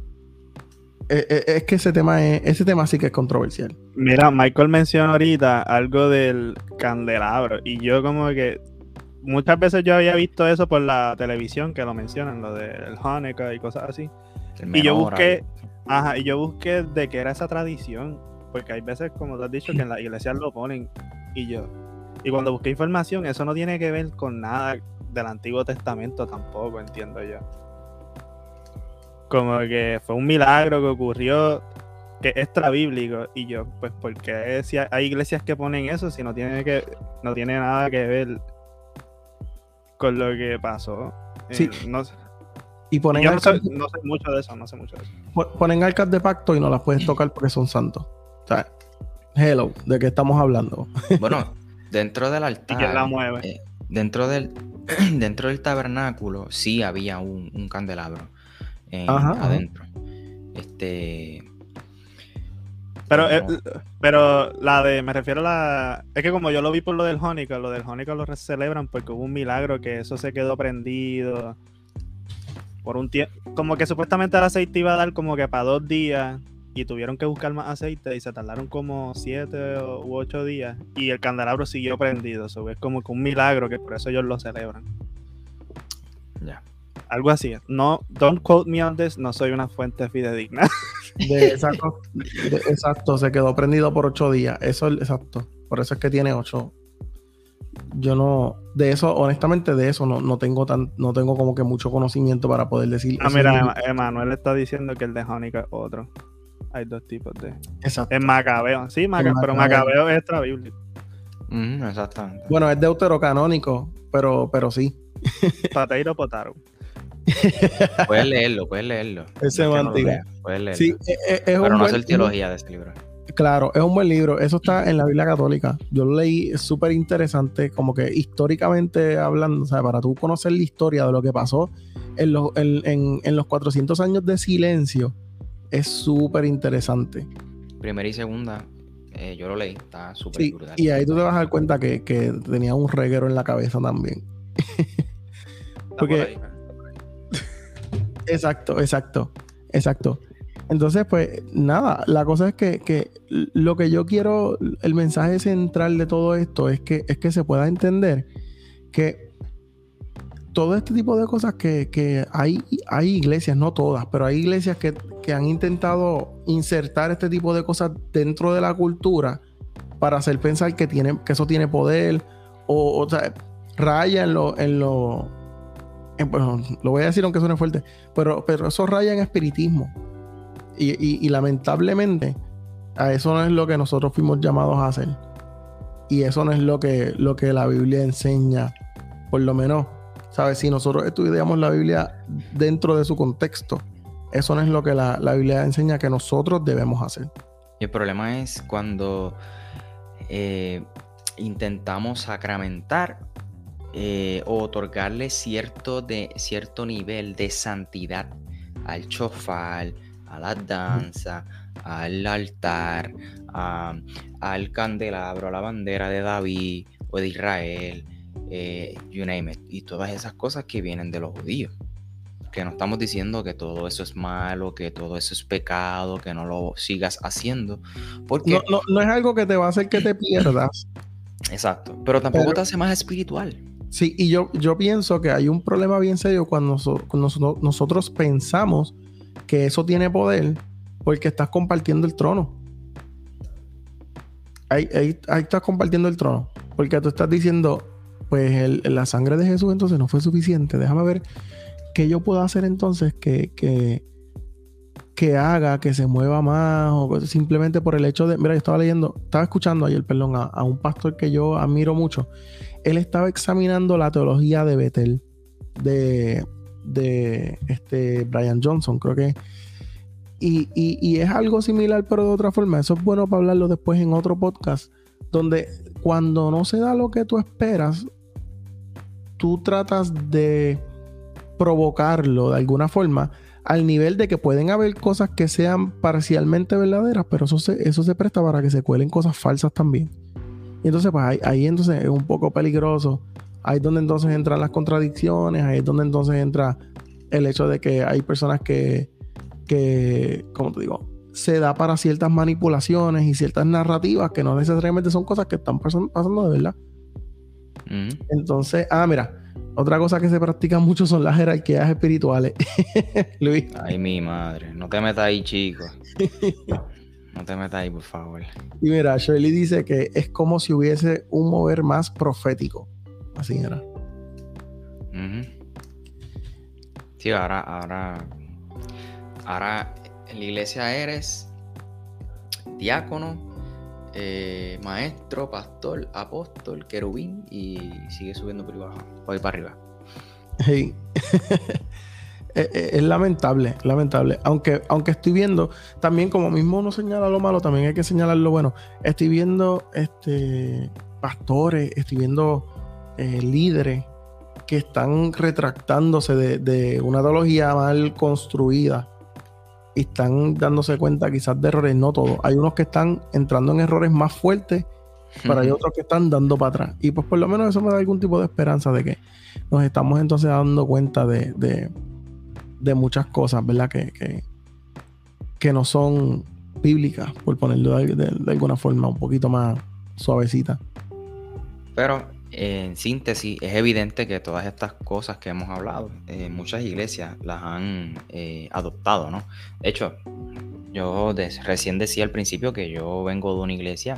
A: eh, eh, es que ese tema es, ese tema sí que es controversial.
C: Mira, Michael mencionó ahorita algo del candelabro y yo como que muchas veces yo había visto eso por la televisión que lo mencionan, lo del Hanukkah y cosas así. y yo busqué, ajá, y yo busqué de qué era esa tradición, porque hay veces, como te has dicho, que en la iglesia lo ponen y yo. Y cuando busqué información, eso no tiene que ver con nada del Antiguo Testamento tampoco, entiendo yo. Como que fue un milagro que ocurrió que es extra bíblico y yo, pues porque si hay iglesias que ponen eso si no tiene que no tiene nada que ver con lo que pasó.
A: Sí.
C: Eh, no,
A: y ponen
C: yo no sé, no sé, mucho de eso, no sé mucho de eso.
A: Ponen arcas de pacto y no las puedes tocar porque son santos. O sea, hello, ¿de qué estamos hablando?
B: Bueno, dentro del altar.
C: ¿Y la mueve?
B: Eh, dentro del dentro del tabernáculo sí había un, candelabro adentro. Este.
C: Pero, eh, pero la de, me refiero a la. Es que como yo lo vi por lo del Jónica, lo del Jónica lo celebran porque hubo un milagro que eso se quedó prendido por un tiempo. Como que supuestamente el aceite iba a dar como que para dos días y tuvieron que buscar más aceite y se tardaron como siete u ocho días y el candelabro siguió prendido. Eso es como que un milagro que por eso ellos lo celebran.
B: Ya.
C: Algo así. No, don't quote me on this, no soy una fuente fidedigna.
A: De, exacto, exacto, se quedó prendido por ocho días. Eso es exacto. Por eso es que tiene ocho. Yo no, de eso, honestamente, de eso no, no tengo tan, no tengo como que mucho conocimiento para poder decir.
C: Ah, mira, Emanuel está diciendo que el de Jónica es otro. Hay dos tipos de.
A: Exacto.
C: Es Macabeo. Sí, pero Macabeo es extra bíblico.
B: exactamente.
A: Bueno, es deuterocanónico, pero, pero sí.
C: Pateiro Potaro.
B: Puedes leerlo, puedes leerlo.
A: Ese no
B: puedes leerlo.
A: Sí, es, es
B: pero no hacer teología de ese libro.
A: Claro, es un buen libro. Eso está en la Biblia Católica. Yo lo leí, es súper interesante, como que históricamente hablando, o sea, para tú conocer la historia de lo que pasó en los, en, en los 400 años de silencio es súper interesante.
B: Primera y segunda, eh, yo lo leí, está súper sí,
A: Y ahí tú te vas a dar cuenta que, tenía un reguero en la cabeza también. Porque. Exacto, exacto, exacto. Entonces, pues nada, la cosa es que, que, lo que yo quiero, el mensaje central de todo esto es que, es que se pueda entender que todo este tipo de cosas que, hay, hay iglesias, no todas, pero hay iglesias que, han intentado insertar este tipo de cosas dentro de la cultura para hacer pensar que, tiene, que eso tiene poder o, raya en lo... En lo bueno, lo voy a decir aunque suene fuerte, pero, pero eso raya en espiritismo. Y, y lamentablemente a eso no es lo que nosotros fuimos llamados a hacer. Y eso no es lo que, lo que la Biblia enseña, por lo menos ¿Sabes? Si nosotros estudiamos la Biblia dentro de su contexto, eso no es lo que la, Biblia enseña que nosotros debemos hacer.
B: Y el problema es cuando eh, intentamos sacramentar eh, o otorgarle cierto, de, cierto nivel de santidad al chofal, a la danza, al altar, al candelabro, a la bandera de David o de Israel eh, you name it, y todas esas cosas que vienen de los judíos. Que no estamos diciendo que todo eso es malo, que todo eso es pecado, que no lo sigas haciendo. Porque...
A: No, es algo que te va a hacer que te pierdas.
B: Exacto, pero tampoco te hace más espiritual.
A: Sí, y yo, yo pienso que hay un problema bien serio cuando, nosotros pensamos que eso tiene poder porque estás compartiendo el trono. Ahí, ahí, ahí, estás compartiendo el trono. Porque tú estás diciendo, pues la sangre de Jesús entonces no fue suficiente. Déjame ver qué yo puedo hacer entonces que, que, que haga que se mueva más o simplemente por el hecho de, mira, yo estaba leyendo, estaba escuchando ayer, perdón, a, un pastor que yo admiro mucho. Él estaba examinando la teología de Bethel, de, de este Brian Johnson, creo que. Y, y es algo similar, pero de otra forma. Eso es bueno para hablarlo después en otro podcast, donde cuando no se da lo que tú esperas, tú tratas de provocarlo de alguna forma al nivel de que pueden haber cosas que sean parcialmente verdaderas, pero eso se, eso se presta para que se cuelen cosas falsas también. Y entonces, pues ahí, entonces es un poco peligroso. Ahí es donde entonces entran las contradicciones, ahí es donde entonces entra el hecho de que hay personas que, que, como te digo, se da para ciertas manipulaciones y ciertas narrativas que no necesariamente son cosas que están pasando de verdad. Entonces, ah, mira, otra cosa que se practica mucho son las jerarquías espirituales.
B: Luis. Ay, mi madre. No te metas ahí, chico. No te metas ahí, por favor.
A: Y mira, Shirley dice que es como si hubiese un mover más profético. Así era.
B: Sí, ahora, ahora, ahora en la iglesia eres diácono, eh, maestro, pastor, apóstol, querubín y sigue subiendo por abajo, voy para arriba.
A: es, lamentable, lamentable. Aunque, aunque estoy viendo, también como mismo uno señala lo malo, también hay que señalar lo bueno. Estoy viendo este, pastores, estoy viendo eh, líderes que están retractándose de, de, una teología mal construida y están dándose cuenta quizás de errores, no todos. Hay unos que están entrando en errores más fuertes, pero hay otros que están dando para atrás. Y pues por lo menos eso me da algún tipo de esperanza de que nos estamos entonces dando cuenta de, de muchas cosas, ¿verdad? Que, que, no son bíblicas, por ponerlo de, alguna forma un poquito más suavecita.
B: Pero en síntesis, es evidente que todas estas cosas que hemos hablado, eh, muchas iglesias las han eh, adoptado, ¿no? De hecho, yo recién decía al principio que yo vengo de una iglesia,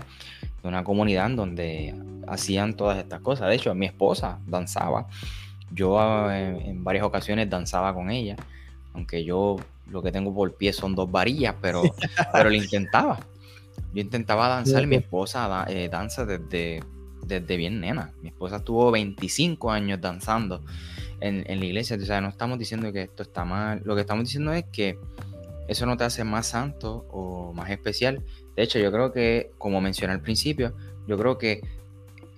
B: de una comunidad en donde hacían todas estas cosas. De hecho, mi esposa danzaba yo ah, en, varias ocasiones danzaba con ella, aunque yo lo que tengo por pie son dos varillas, pero, pero lo intentaba. Yo intentaba danzar, mi esposa eh, danza desde, desde bien nena. Mi esposa estuvo 25 años danzando en, la iglesia. O sea, no estamos diciendo que esto está mal. Lo que estamos diciendo es que eso no te hace más santo o más especial. De hecho, yo creo que, como mencioné al principio, yo creo que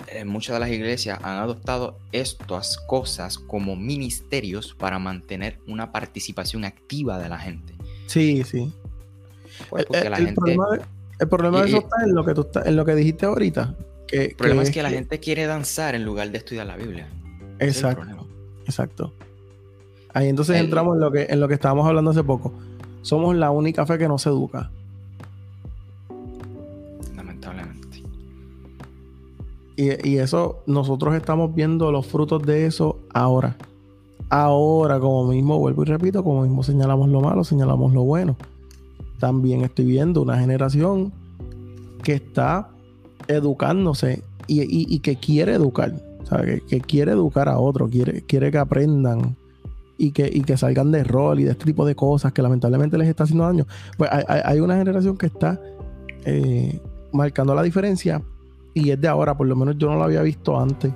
B: eh, muchas de las iglesias han adoptado estas cosas como ministerios para mantener una participación activa de la gente.
A: Sí, sí. Pues el, problema de, eso está en lo que tú en lo que dijiste ahorita. Que,
B: el problema es que, la gente quiere danzar en lugar de estudiar la Biblia.
A: Exacto. Exacto. Ahí entonces entramos en lo que en lo que estábamos hablando hace poco. Somos la única fe que no se educa. Y, eso, nosotros estamos viendo los frutos de eso ahora. Ahora, como mismo, vuelvo y repito, como mismo señalamos lo malo, señalamos lo bueno. También estoy viendo una generación que está educándose y, que quiere educar, que, quiere educar a otros, quiere, quiere que aprendan y que, que salgan de rol y de este tipo de cosas que lamentablemente les está haciendo daño. Pues hay, una generación que está eh, marcando la diferencia y es de ahora, por lo menos yo no lo había visto antes.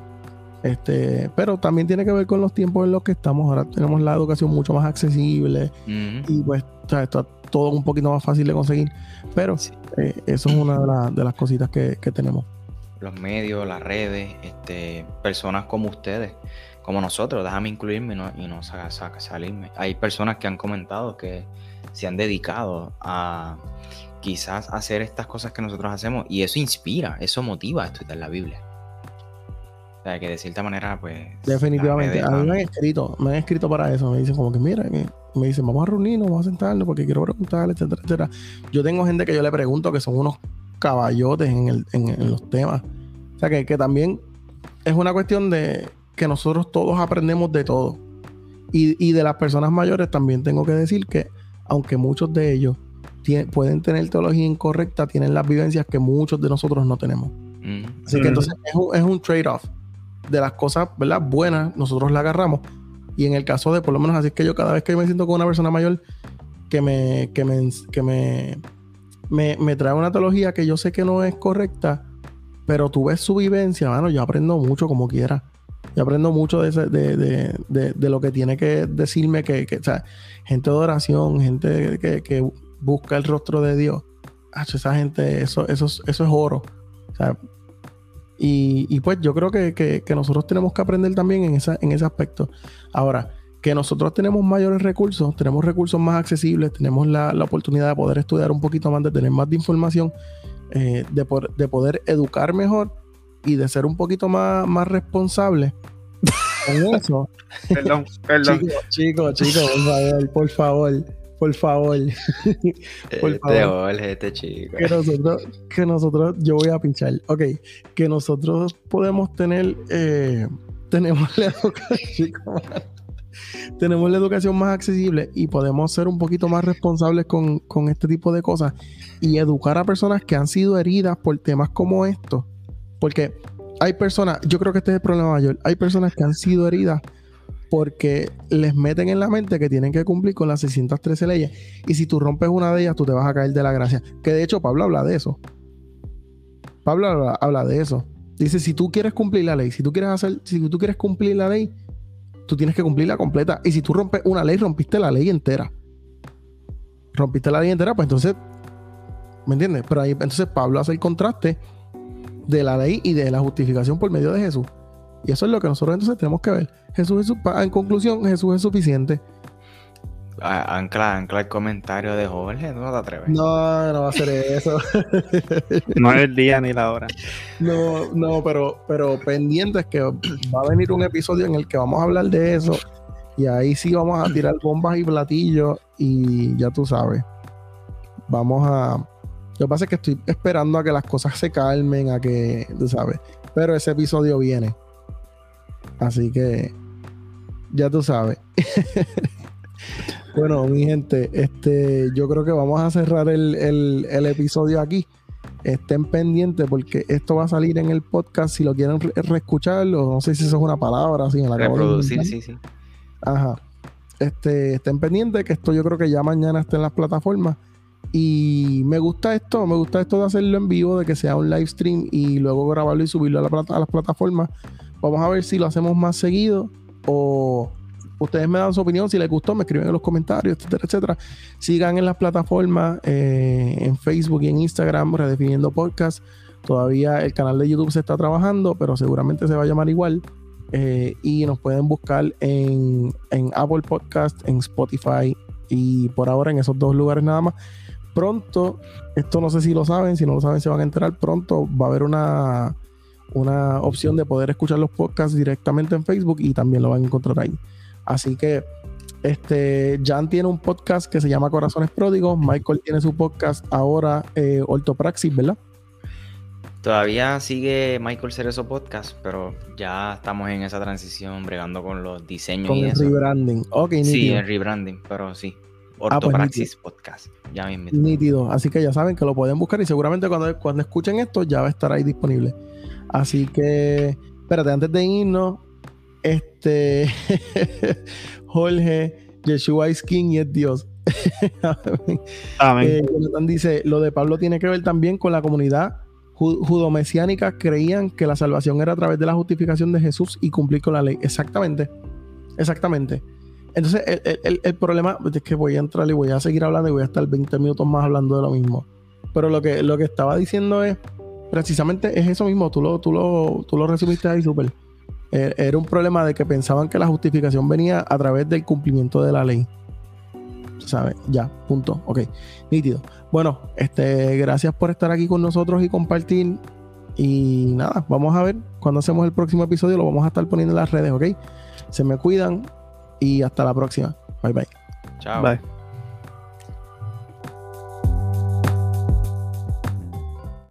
A: Este, pero también tiene que ver con los tiempos en los que estamos. Ahora tenemos la educación mucho más accesible y pues está todo un poquito más fácil de conseguir. Pero eh, eso es una de, las cositas que, tenemos.
B: Los medios, las redes, este, personas como ustedes, como nosotros, déjame incluirme y no, y no salirme. Hay personas que han comentado que se han dedicado a quizás hacer estas cosas que nosotros hacemos y eso inspira, eso motiva a estudiar la Biblia. O sea, que de cierta manera, pues...
A: Definitivamente, a mí me han escrito, me han escrito para eso, me dicen como que mira, me dicen vamos a reunirnos, vamos a sentarnos porque quiero preguntar, etcétera, etcétera. Yo tengo gente que yo le pregunto que son unos caballotes en, los temas. O sea, que, que también es una cuestión de que nosotros todos aprendemos de todo. Y, y de las personas mayores también tengo que decir que, aunque muchos de ellos pueden tener teología incorrecta, tienen las vivencias que muchos de nosotros no tenemos. Mm. Así que entonces es un, trade-off. De las cosas ¿verdad? buenas, nosotros la agarramos. Y en el caso de, por lo menos así es que yo cada vez que me siento con una persona mayor que me, que me, que me, me, trae una teología que yo sé que no es correcta, pero tú ves su vivencia, mano, yo aprendo mucho como quiera. Yo aprendo mucho de, de, de, de, lo que tiene que decirme que, que o sea, gente de oración, gente que, que busca el rostro de Dios, esa gente, eso, eso, eso es oro. y, pues yo creo que, nosotros tenemos que aprender también en, esa, en ese aspecto. Ahora, que nosotros tenemos mayores recursos, tenemos recursos más accesibles, tenemos la, oportunidad de poder estudiar un poquito más, de tener más de información, eh, de, de, poder educar mejor y de ser un poquito más, más responsable con eso.
C: perdón, perdón.
A: Chicos, chicos, chicos, por favor, por favor por favor.
B: por este favor. este chico.
A: Que nosotros, que nosotros, yo voy a pinchar. Ok, que nosotros podemos tener, eh, tenemos la educación, tenemos la educación más accesible y podemos ser un poquito más responsables con, con este tipo de cosas y educar a personas que han sido heridas por temas como estos. Porque hay personas, yo creo que este es el problema mayor, hay personas que han sido heridas porque les meten en la mente que tienen que cumplir con las 613 leyes. Y si tú rompes una de ellas, tú te vas a caer de la gracia. Que de hecho Pablo habla de eso. Pablo habla, de eso. Dice, si tú quieres cumplir la ley, si tú quieres hacer, si tú quieres cumplir la ley, tú tienes que cumplirla completa. Y si tú rompes una ley, rompiste la ley entera. Rompiste la ley entera, pues entonces, ¿me entiendes? Pero ahí entonces Pablo hace el contraste de la ley y de la justificación por medio de Jesús. Y eso es lo que nosotros entonces tenemos que ver. Jesús es, en conclusión, Jesús es suficiente.
B: Ancla, ancla el comentario de Jorge, no te atreves.
A: No, no va a ser eso.
C: no es el día ni la hora.
A: No, no, pero, pero pendiente es que va a venir un episodio en el que vamos a hablar de eso. Y ahí sí vamos a tirar bombas y platillos. Y ya tú sabes. Vamos a. Lo que pasa es que estoy esperando a que las cosas se calmen, a que, tú sabes. Pero ese episodio viene. Así que ya tú sabes. bueno, mi gente, este, yo creo que vamos a cerrar el, episodio aquí. Estén pendientes porque esto va a salir en el podcast. Si lo quieren reescucharlo, no sé si eso es una palabra. Así, en la
B: Reproducir, sí, sí.
A: Ajá. Este, estén pendientes que esto yo creo que ya mañana está en las plataformas. Y me gusta esto, me gusta esto de hacerlo en vivo, de que sea un live stream y luego grabarlo y subirlo a, la a las plataformas. Vamos a ver si lo hacemos más seguido o ustedes me dan su opinión. Si les gustó, me escriben en los comentarios, etcétera, etcétera. Sigan en las plataformas, eh, en Facebook y en Instagram, redefiniendo podcast. Todavía el canal de YouTube se está trabajando, pero seguramente se va a llamar igual. Eh, y nos pueden buscar en, en Apple Podcast, en Spotify y por ahora en esos dos lugares nada más. Pronto, esto no sé si lo saben, si no lo saben se van a enterar, pronto va a haber una una opción de poder escuchar los podcasts directamente en Facebook y también lo van a encontrar ahí. Así que este, Jan tiene un podcast que se llama Corazones Pródigos. Michael tiene su podcast ahora, eh, Ortopraxis, ¿verdad?
B: Todavía sigue Michael Cerezo Podcast, pero ya estamos en esa transición bregando con los diseños
A: con
B: y
A: el rebranding. Okay,
B: sí, el rebranding, pero sí. Ah, pues Ortopraxis Podcast. Ya mismo.
A: Nítido. Así que ya saben que lo pueden buscar y seguramente cuando, cuando escuchen esto ya va a estar ahí disponible. Así que, espérate, antes de irnos, este Jorge, Yeshua is King y es Dios. Amén. Eh, dice, lo de Pablo tiene que ver también con la comunidad judomesiánica creían que la salvación era a través de la justificación de Jesús y cumplir con la ley. Exactamente. Exactamente. Entonces, el, el, problema es que voy a entrar y voy a seguir hablando y voy a estar 20 minutos más hablando de lo mismo. Pero lo que, lo que estaba diciendo es precisamente es eso mismo, tú lo, tú lo, tú lo resumiste ahí súper. Eh, era un problema de que pensaban que la justificación venía a través del cumplimiento de la ley. ¿Sabes? Ya, punto. Ok, nítido. Bueno, este, gracias por estar aquí con nosotros y compartir. Y nada, vamos a ver cuando hacemos el próximo episodio, lo vamos a estar poniendo en las redes, ¿ok? Se me cuidan y hasta la próxima. Bye bye.
B: Chao. Bye.